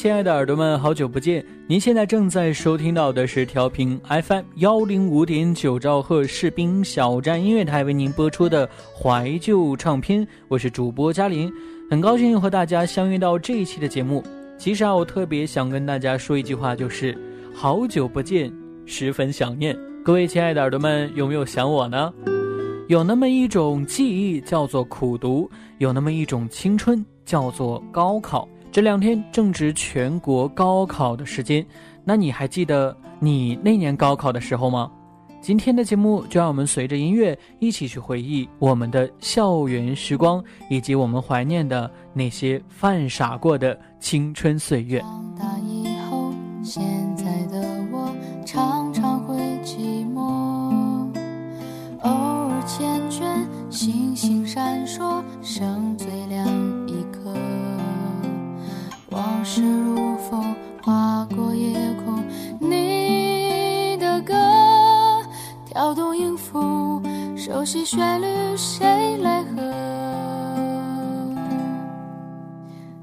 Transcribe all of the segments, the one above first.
亲爱的耳朵们，好久不见！您现在正在收听到的是调频 FM 幺零五点九兆赫士兵小站音乐台为您播出的怀旧唱片，我是主播嘉林，很高兴和大家相约到这一期的节目。其实啊，我特别想跟大家说一句话，就是好久不见，十分想念。各位亲爱的耳朵们，有没有想我呢？有那么一种记忆叫做苦读，有那么一种青春叫做高考。这两天正值全国高考的时间，那你还记得你那年高考的时候吗？今天的节目就让我们随着音乐一起去回忆我们的校园时光，以及我们怀念的那些犯傻过的青春岁月。长大以后，现跳动音符，熟悉旋律，谁来和？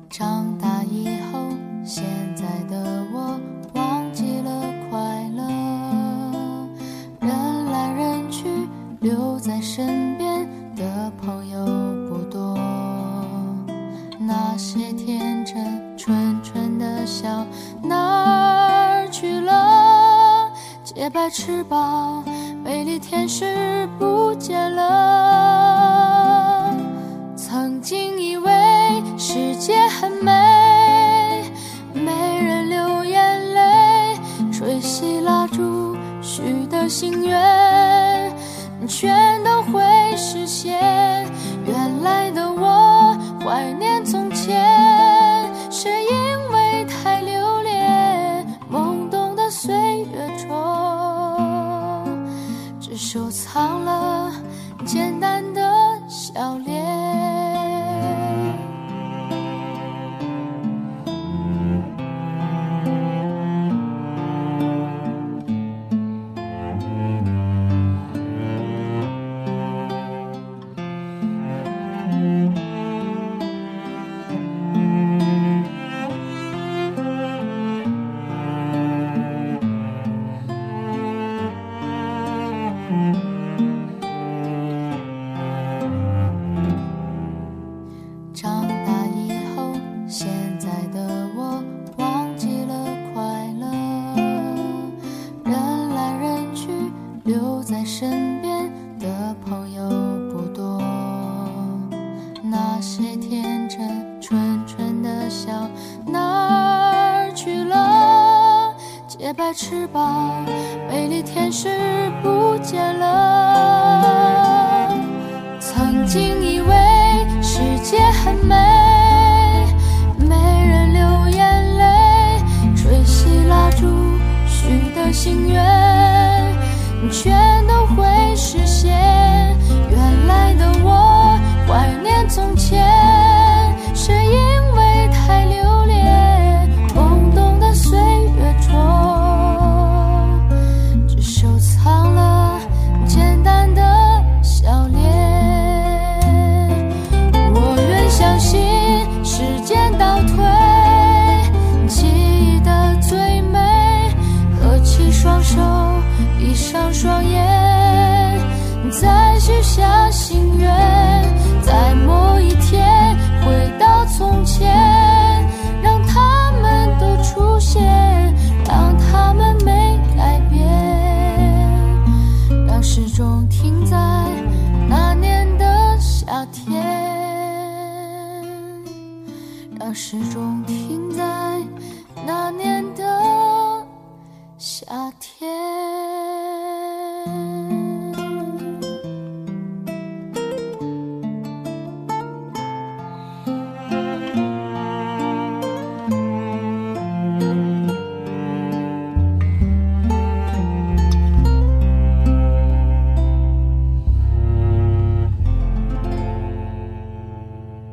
长大以后，现在的我忘记了快乐。人来人去，留在身边的朋友不多。那些天真。纯纯的笑哪儿去了？洁白翅膀，美丽天使不见了。曾经以为世界很美，没人流眼泪，吹熄蜡烛许的心愿，全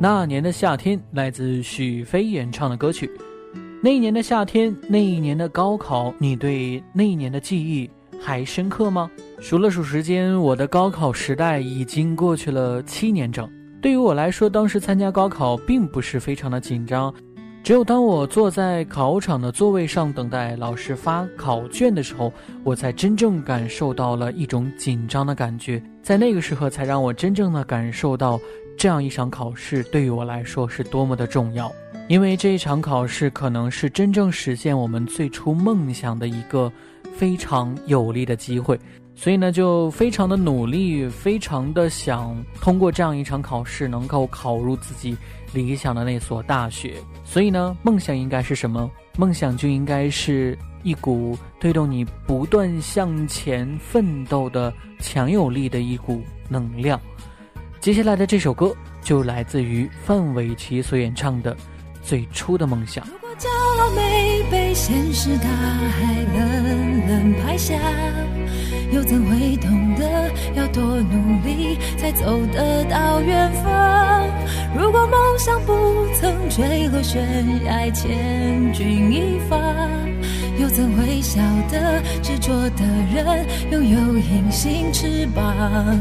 那年的夏天，来自许飞演唱的歌曲。那一年的夏天，那一年的高考，你对那一年的记忆还深刻吗？数了数时间，我的高考时代已经过去了七年整。对于我来说，当时参加高考并不是非常的紧张，只有当我坐在考场的座位上等待老师发考卷的时候，我才真正感受到了一种紧张的感觉。在那个时候，才让我真正的感受到。这样一场考试对于我来说是多么的重要，因为这一场考试可能是真正实现我们最初梦想的一个非常有利的机会，所以呢，就非常的努力，非常的想通过这样一场考试能够考入自己理想的那所大学。所以呢，梦想应该是什么？梦想就应该是一股推动你不断向前奋斗的强有力的一股能量。接下来的这首歌就来自于范玮琪所演唱的《最初的梦想》。如果骄傲没被现实大海冷冷拍下，又怎会懂得要多努力才走得到远方？如果梦想不曾坠落悬崖，千钧一发，又怎会晓得执着的人拥有隐形翅膀？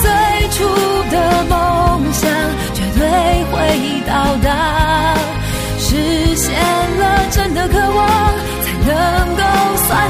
已到达，实现了真的渴望，才能够算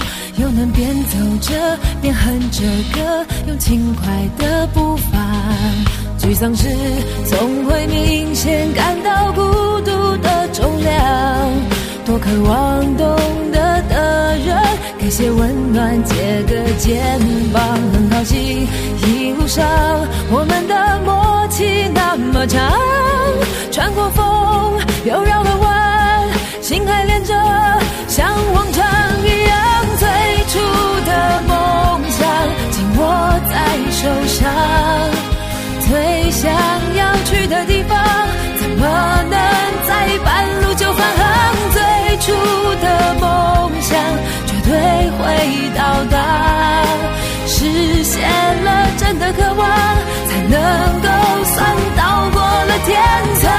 又能边走着边哼着歌，用轻快的步伐。沮丧时总会明显感到孤独的重量，多渴望懂得的人。给些温暖，借个肩膀，很高兴一路上我们的默契那么长，穿过风又绕了弯，心还连着，像往常握在手上最想要去的地方？怎么能在半路就返航？最初的梦想绝对会到达。实现了真的渴望才能够算到过了天堂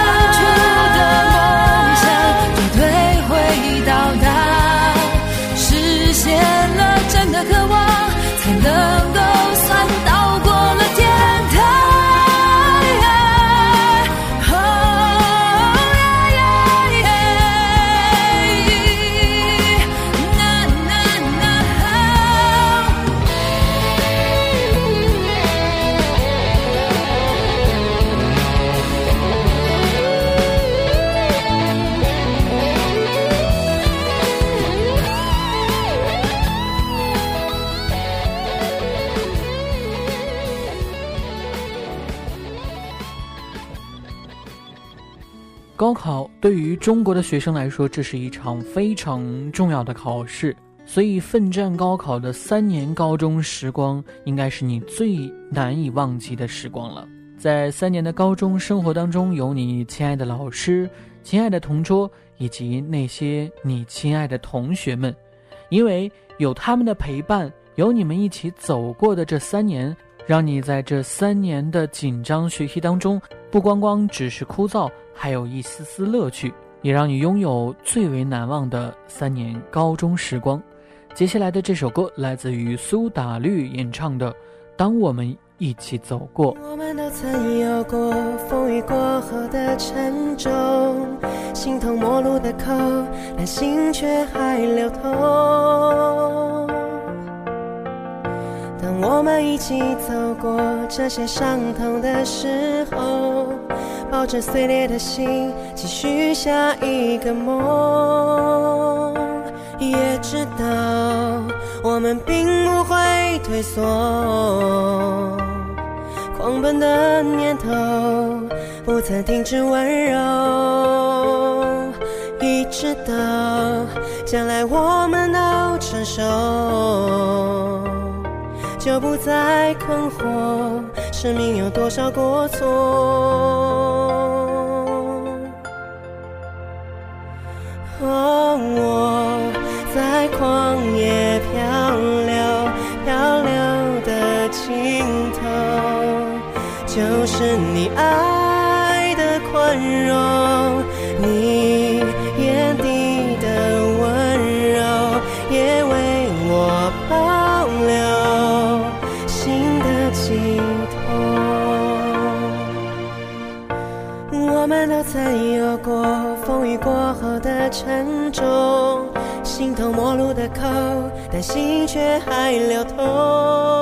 中国的学生来说，这是一场非常重要的考试，所以奋战高考的三年高中时光，应该是你最难以忘记的时光了。在三年的高中生活当中，有你亲爱的老师、亲爱的同桌，以及那些你亲爱的同学们，因为有他们的陪伴，有你们一起走过的这三年，让你在这三年的紧张学习当中，不光光只是枯燥。还有一丝丝乐趣，也让你拥有最为难忘的三年高中时光。接下来的这首歌来自于苏打绿演唱的《当我们一起走过》。我们都曾有过风雨过后的沉重，形同陌路的口，但心却还流通。我们一起走过这些伤痛的时候。抱着碎裂的心，继续下一个梦。也知道我们并不会退缩，狂奔的念头不曾停止温柔。一直到将来我们都成熟，就不再困惑。生命有多少过错？哦，我在旷野的沉重，形同陌路的口，但心却还流通。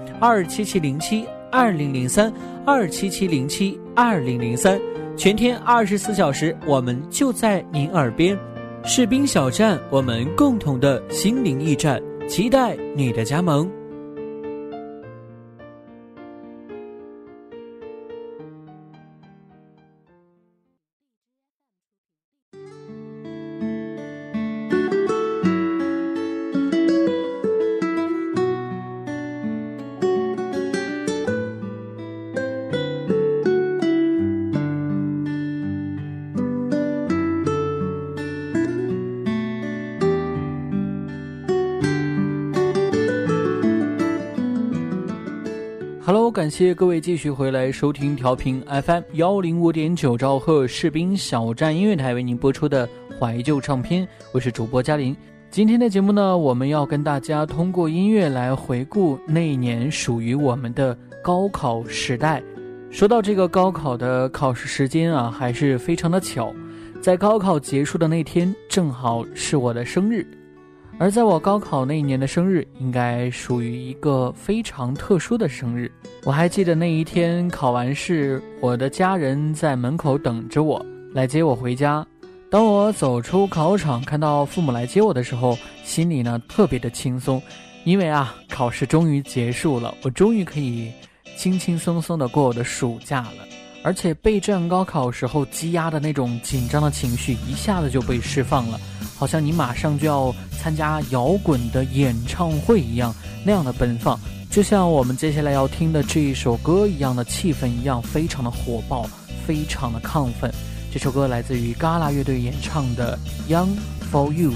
二七七零七二零零三二七七零七二零零三，全天二十四小时，我们就在您耳边。士兵小站，我们共同的心灵驿站，期待你的加盟。感谢各位继续回来收听调频 FM 幺零五点九兆赫士兵小站音乐台为您播出的怀旧唱片，我是主播嘉玲。今天的节目呢，我们要跟大家通过音乐来回顾那一年属于我们的高考时代。说到这个高考的考试时间啊，还是非常的巧，在高考结束的那天，正好是我的生日。而在我高考那一年的生日，应该属于一个非常特殊的生日。我还记得那一天考完试，我的家人在门口等着我来接我回家。当我走出考场，看到父母来接我的时候，心里呢特别的轻松，因为啊，考试终于结束了，我终于可以轻轻松松的过我的暑假了。而且备战高考时候积压的那种紧张的情绪，一下子就被释放了。好像你马上就要参加摇滚的演唱会一样，那样的奔放，就像我们接下来要听的这一首歌一样的气氛一样，非常的火爆，非常的亢奋。这首歌来自于嘎啦乐队演唱的《Young for You》。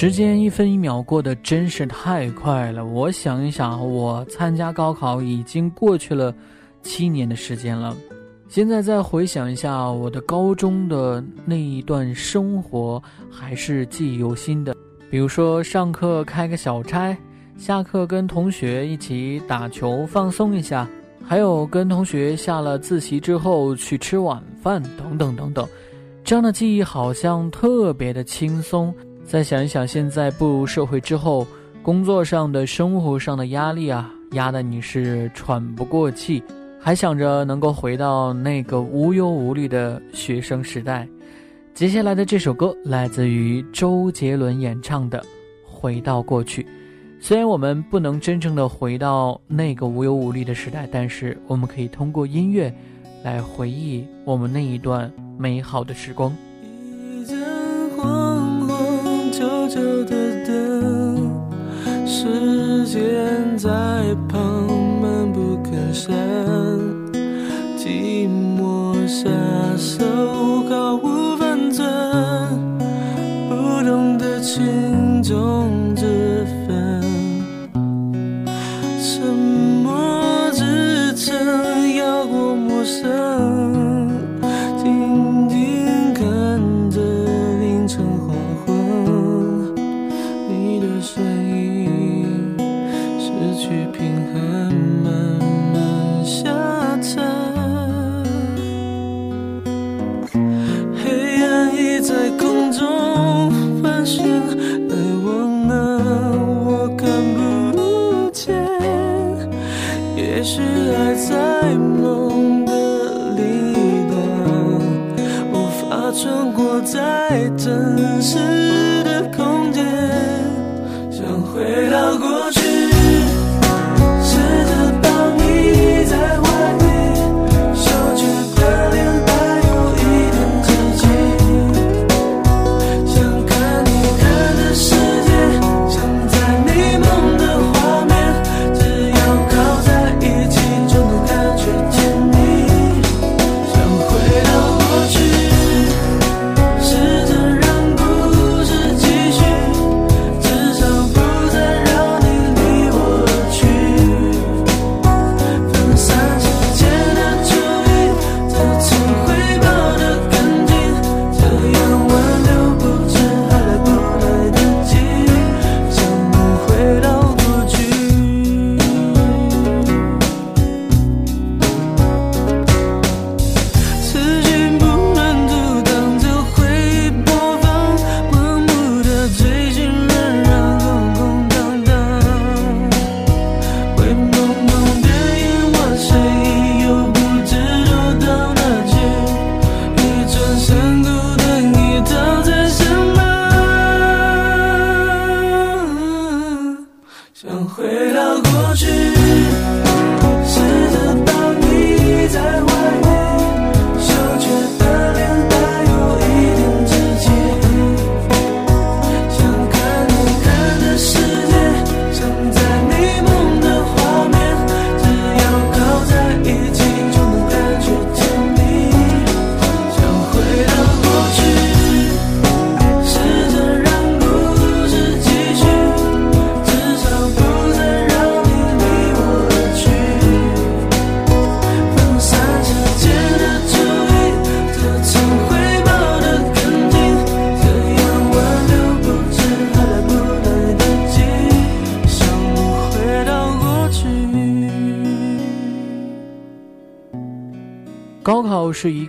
时间一分一秒过得真是太快了。我想一想，我参加高考已经过去了七年的时间了。现在再回想一下我的高中的那一段生活，还是记忆犹新的。比如说上课开个小差，下课跟同学一起打球放松一下，还有跟同学下了自习之后去吃晚饭等等等等，这样的记忆好像特别的轻松。再想一想，现在步入社会之后，工作上的、生活上的压力啊，压得你是喘不过气，还想着能够回到那个无忧无虑的学生时代。接下来的这首歌来自于周杰伦演唱的《回到过去》。虽然我们不能真正的回到那个无忧无虑的时代，但是我们可以通过音乐来回忆我们那一段美好的时光。旧的灯，时间在旁闷不吭声，寂寞下手毫无分寸，不懂得轻重之分，沉默支撑，要过陌生。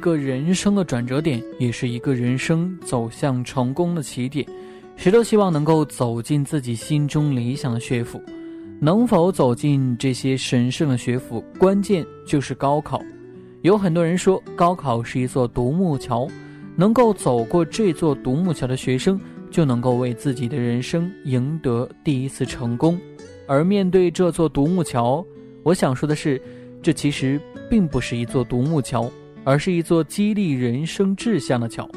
个人生的转折点，也是一个人生走向成功的起点。谁都希望能够走进自己心中理想的学府，能否走进这些神圣的学府，关键就是高考。有很多人说，高考是一座独木桥，能够走过这座独木桥的学生，就能够为自己的人生赢得第一次成功。而面对这座独木桥，我想说的是。这其实并不是一座独木桥，而是一座激励人生志向的桥。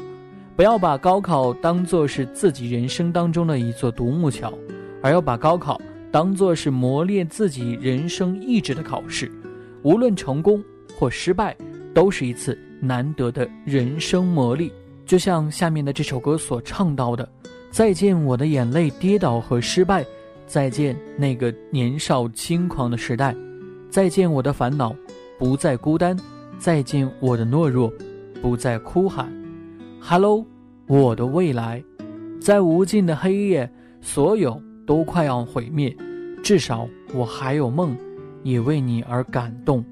不要把高考当作是自己人生当中的一座独木桥，而要把高考当作是磨练自己人生意志的考试。无论成功或失败，都是一次难得的人生磨砺。就像下面的这首歌所唱到的：“再见我的眼泪、跌倒和失败，再见那个年少轻狂的时代，再见我的烦恼，不再孤单，再见我的懦弱，不再哭喊。Hello，我的未来，在无尽的黑夜，所有都快要毁灭，至少我还有梦，也为你而感动。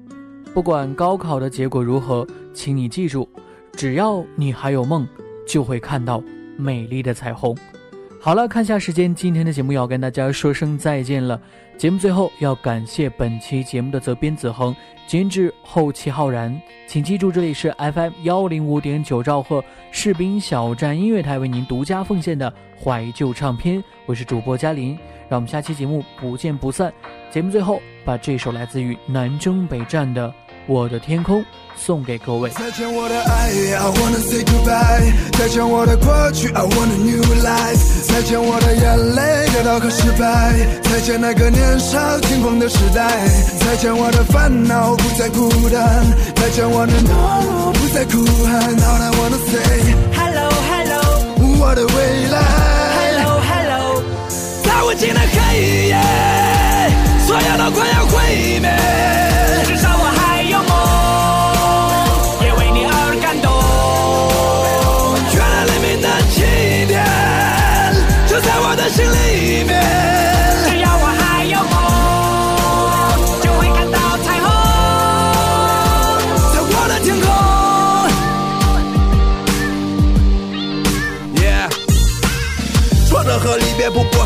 不管高考的结果如何，请你记住，只要你还有梦，就会看到美丽的彩虹。好了，看下时间，今天的节目要跟大家说声再见了。节目最后要感谢本期节目的责编子恒，监制后期浩然。请记住，这里是 FM 幺零五点九兆赫士兵小站音乐台为您独家奉献的怀旧唱片，我是主播嘉林，让我们下期节目不见不散。节目最后，把这首来自于南征北战的。我的天空送给各位。再见我的爱，I wanna say goodbye。再见我的过去，I want a new life。再见我的眼泪，跌倒和失败。再见那个年少轻狂的时代。再见我的烦恼，不再孤单。再见我的懦弱，不再哭喊。All I wanna say hello hello，我的未来。Hello hello，在无尽的黑夜，所有都快要毁灭。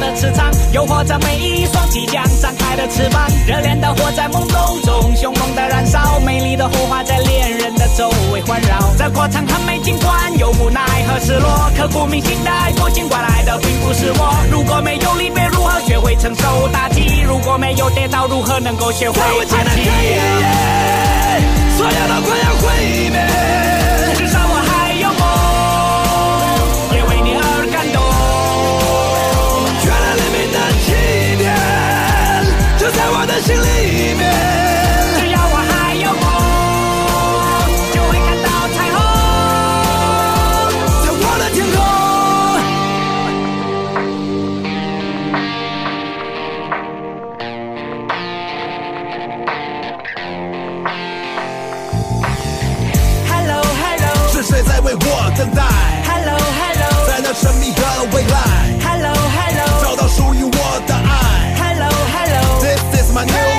的磁场，诱惑着每一双即将张开的翅膀。热烈的火在梦中中凶猛的燃烧，美丽的火花在恋人的周围环绕。这过程很美，尽管有无奈和失落，刻骨铭心的爱过，尽管来的并不是我。如果没有离别，如何学会承受打击？如果没有跌倒，如何能够学会爬起？所有的快要毁灭，Hello，神秘的未来，Hello Hello，找到属于我的爱，Hello Hello，This is my new